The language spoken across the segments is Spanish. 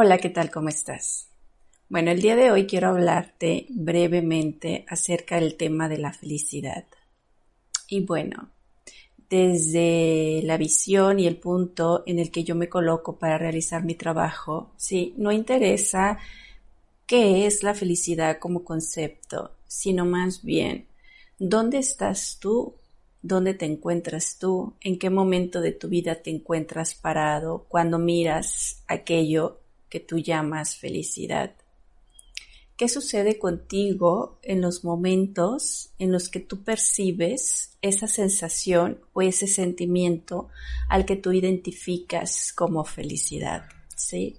Hola, ¿qué tal? ¿Cómo estás? Bueno, el día de hoy quiero hablarte brevemente acerca del tema de la felicidad. Y bueno, desde la visión y el punto en el que yo me coloco para realizar mi trabajo, sí, no interesa qué es la felicidad como concepto, sino más bien dónde estás tú, dónde te encuentras tú, en qué momento de tu vida te encuentras parado cuando miras aquello que tú llamas felicidad. ¿Qué sucede contigo en los momentos en los que tú percibes esa sensación o ese sentimiento al que tú identificas como felicidad? ¿Sí?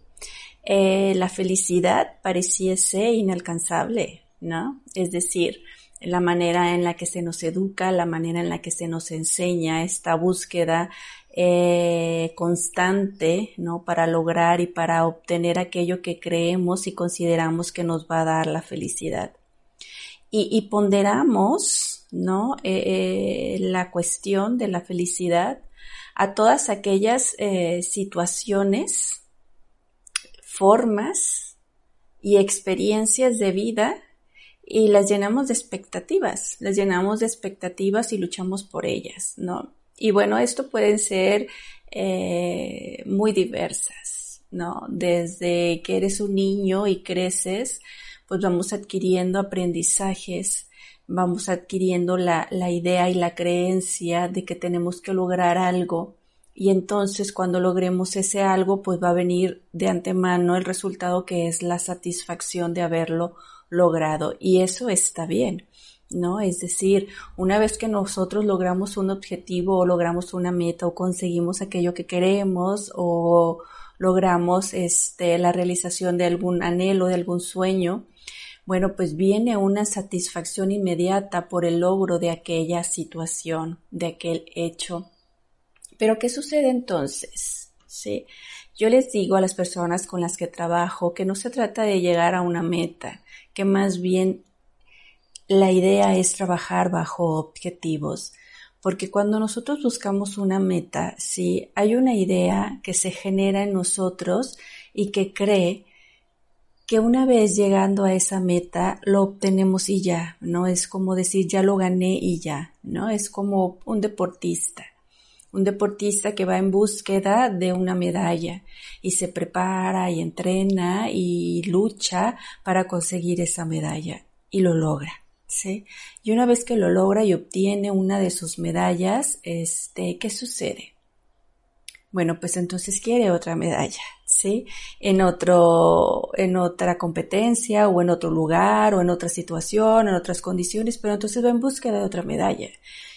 Eh, la felicidad pareciese inalcanzable, ¿no? Es decir, la manera en la que se nos educa, la manera en la que se nos enseña esta búsqueda eh, constante, ¿no? Para lograr y para obtener aquello que creemos y consideramos que nos va a dar la felicidad. Y, ponderamos, ¿no? Eh, eh, la cuestión de la felicidad a todas aquellas situaciones, formas y experiencias de vida y las llenamos de expectativas, las llenamos de expectativas y luchamos por ellas, ¿no? Y bueno, esto pueden ser eh, muy diversas, ¿no? Desde que eres un niño y creces, pues vamos adquiriendo aprendizajes, vamos adquiriendo la, la idea y la creencia de que tenemos que lograr algo y entonces cuando logremos ese algo, pues va a venir de antemano el resultado que es la satisfacción de haberlo logrado y eso está bien. ¿no? Es decir, una vez que nosotros logramos un objetivo o logramos una meta o conseguimos aquello que queremos o logramos este, la realización de algún anhelo, de algún sueño, bueno, pues viene una satisfacción inmediata por el logro de aquella situación, de aquel hecho. Pero ¿qué sucede entonces? ¿Sí? Yo les digo a las personas con las que trabajo que no se trata de llegar a una meta, que más bien la idea es trabajar bajo objetivos, porque cuando nosotros buscamos una meta, sí, hay una idea que se genera en nosotros y que cree que una vez llegando a esa meta lo obtenemos y ya, ¿no? Es como decir ya lo gané y ya, ¿no? Es como un deportista, un deportista que va en búsqueda de una medalla y se prepara y entrena y lucha para conseguir esa medalla y lo logra. ¿sí? Y una vez que lo logra y obtiene una de sus medallas, este, ¿qué sucede? Bueno, pues entonces quiere otra medalla, ¿sí? En otro, en otra competencia o en otro lugar o en otra situación, en otras condiciones, pero entonces va en búsqueda de otra medalla.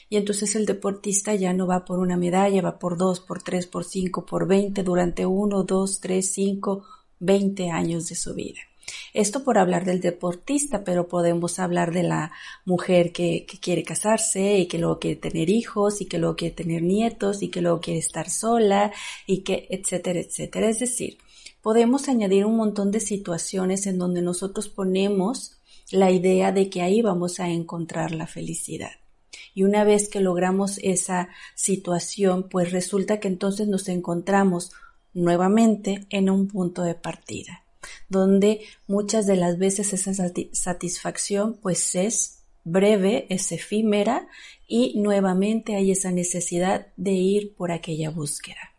Y entonces el deportista ya no va por una medalla, va por dos, por tres, por cinco, por veinte durante uno, dos, tres, cinco, veinte años de su vida. Esto por hablar del deportista, pero podemos hablar de la mujer que, quiere casarse y que luego quiere tener hijos y que luego quiere tener nietos y que luego quiere estar sola y que etcétera, etcétera. Es decir, podemos añadir un montón de situaciones en donde nosotros ponemos la idea de que ahí vamos a encontrar la felicidad. Y una vez que logramos esa situación, pues resulta que entonces nos encontramos nuevamente en un punto de partida donde muchas de las veces esa satisfacción pues es breve, es efímera y nuevamente hay esa necesidad de ir por aquella búsqueda.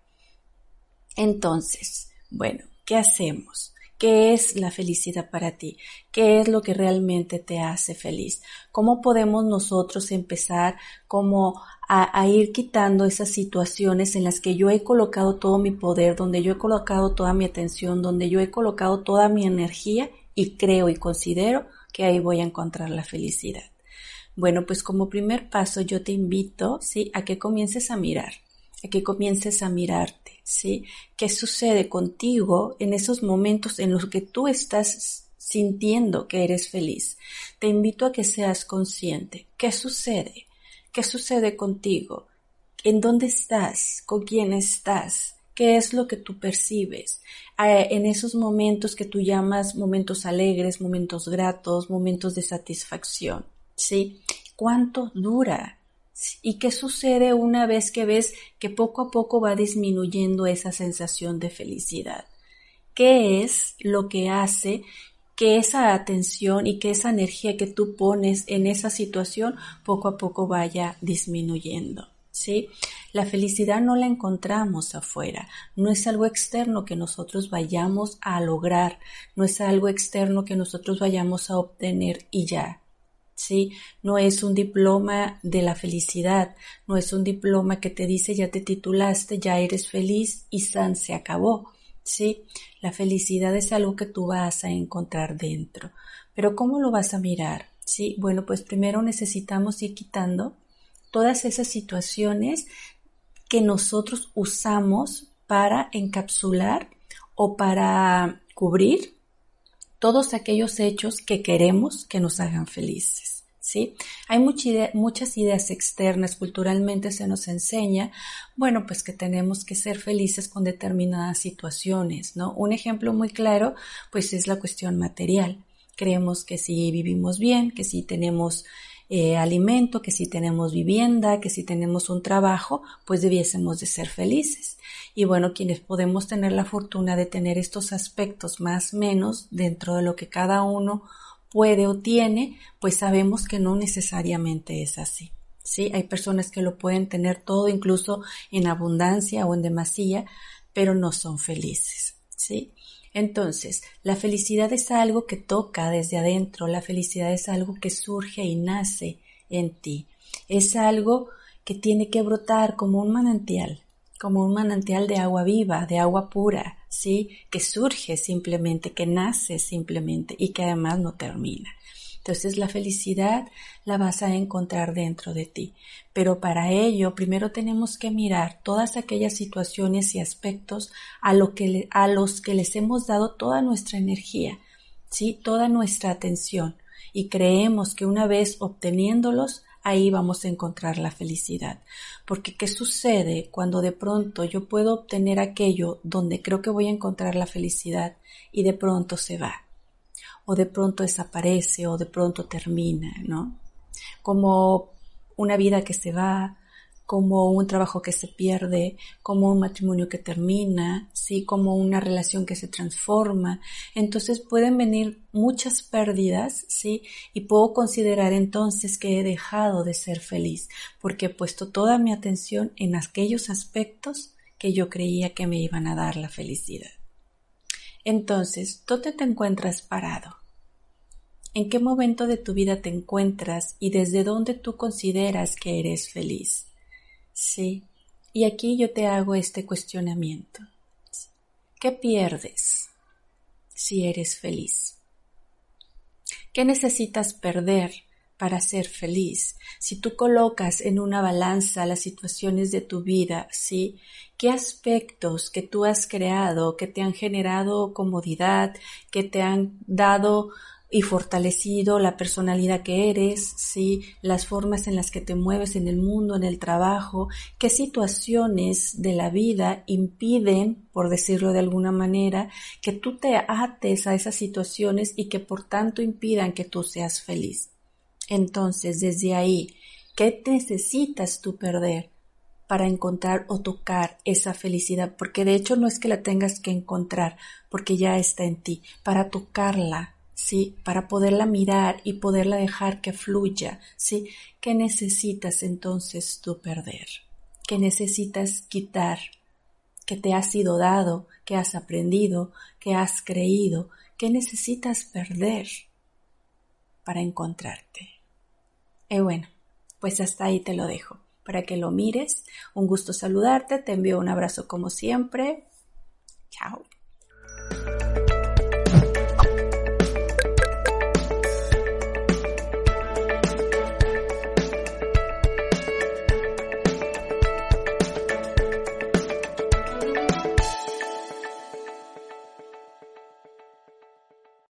Entonces, bueno, ¿qué hacemos? ¿Qué es la felicidad para ti? ¿Qué es lo que realmente te hace feliz? ¿Cómo podemos nosotros empezar como a, ir quitando esas situaciones en las que yo he colocado todo mi poder, donde yo he colocado toda mi atención, donde yo he colocado toda mi energía y creo y considero que ahí voy a encontrar la felicidad. Bueno, pues como primer paso yo te invito, ¿sí? A que comiences a mirar, que comiences a mirarte, ¿sí? ¿Qué sucede contigo en esos momentos en los que tú estás sintiendo que eres feliz? Te invito a que seas consciente. ¿Qué sucede? ¿Qué sucede contigo? ¿En dónde estás? ¿Con quién estás? ¿Qué es lo que tú percibes? Eh, en esos momentos que tú llamas momentos alegres, momentos gratos, momentos de satisfacción, ¿sí? ¿Cuánto dura? ¿Y qué sucede una vez que ves que poco a poco va disminuyendo esa sensación de felicidad? ¿Qué es lo que hace que esa atención y que esa energía que tú pones en esa situación poco a poco vaya disminuyendo. ¿Sí? La felicidad no la encontramos afuera, no es algo externo que nosotros vayamos a lograr, no es algo externo que nosotros vayamos a obtener y ya. ¿Sí? No es un diploma de la felicidad, no es un diploma que te dice ya te titulaste, ya eres feliz y san se acabó. ¿sí? La felicidad es algo que tú vas a encontrar dentro. Pero ¿cómo lo vas a mirar? Sí, bueno, pues primero necesitamos ir quitando todas esas situaciones que nosotros usamos para encapsular o para cubrir todos aquellos hechos que queremos que nos hagan felices. ¿sí? Hay muchas ideas externas, culturalmente se nos enseña, bueno, pues que tenemos que ser felices con determinadas situaciones, ¿no? Un ejemplo muy claro, pues es la cuestión material. Creemos que si vivimos bien, que si tenemos eh, alimento, que si tenemos vivienda, que si tenemos un trabajo, pues debiésemos de ser felices. Y bueno, quienes podemos tener la fortuna de tener estos aspectos más menos dentro de lo que cada uno puede o tiene, pues sabemos que no necesariamente es así. Sí, hay personas que lo pueden tener todo, incluso en abundancia o en demasía, pero no son felices. Sí. Entonces, la felicidad es algo que toca desde adentro, la felicidad es algo que surge y nace en ti. Es algo que tiene que brotar como un manantial, como un manantial de agua viva, de agua pura, ¿sí? Que surge simplemente, que nace simplemente y que además no termina. Entonces la felicidad la vas a encontrar dentro de ti. Pero para ello primero tenemos que mirar todas aquellas situaciones y aspectos a, a los que les hemos dado toda nuestra energía, ¿sí? Toda nuestra atención. Y creemos que una vez obteniéndolos ahí vamos a encontrar la felicidad. Porque ¿qué sucede cuando de pronto yo puedo obtener aquello donde creo que voy a encontrar la felicidad y de pronto se va? O de pronto desaparece o de pronto termina, ¿no? Como una vida que se va, como un trabajo que se pierde, como un matrimonio que termina, sí, como una relación que se transforma. Entonces pueden venir muchas pérdidas, sí, y puedo considerar entonces que he dejado de ser feliz porque he puesto toda mi atención en aquellos aspectos que yo creía que me iban a dar la felicidad. Entonces, ¿dónde te encuentras parado? ¿En qué momento de tu vida te encuentras y desde dónde tú consideras que eres feliz? Sí. Y aquí yo te hago este cuestionamiento. ¿Qué pierdes si eres feliz? ¿Qué necesitas perder para ser feliz? Si tú colocas en una balanza las situaciones de tu vida, ¿sí? ¿Qué aspectos que tú has creado, que te han generado comodidad, que te han dado y fortalecido la personalidad que eres, sí, las formas en las que te mueves en el mundo, en el trabajo, qué situaciones de la vida impiden, por decirlo de alguna manera, que tú te ates a esas situaciones y que por tanto impidan que tú seas feliz. Entonces, desde ahí, ¿qué necesitas tú perder? para encontrar o tocar esa felicidad, porque de hecho no es que la tengas que encontrar, porque ya está en ti, para tocarla, ¿sí? Para poderla mirar y poderla dejar que fluya, ¿sí? ¿Qué necesitas entonces tú perder? ¿Qué necesitas quitar? ¿Qué te ha sido dado? ¿Qué has aprendido? ¿Qué has creído? ¿Qué necesitas perder para encontrarte? Y bueno, pues hasta ahí te lo dejo. para que lo mires. Un gusto saludarte, te envío un abrazo como siempre. Chao.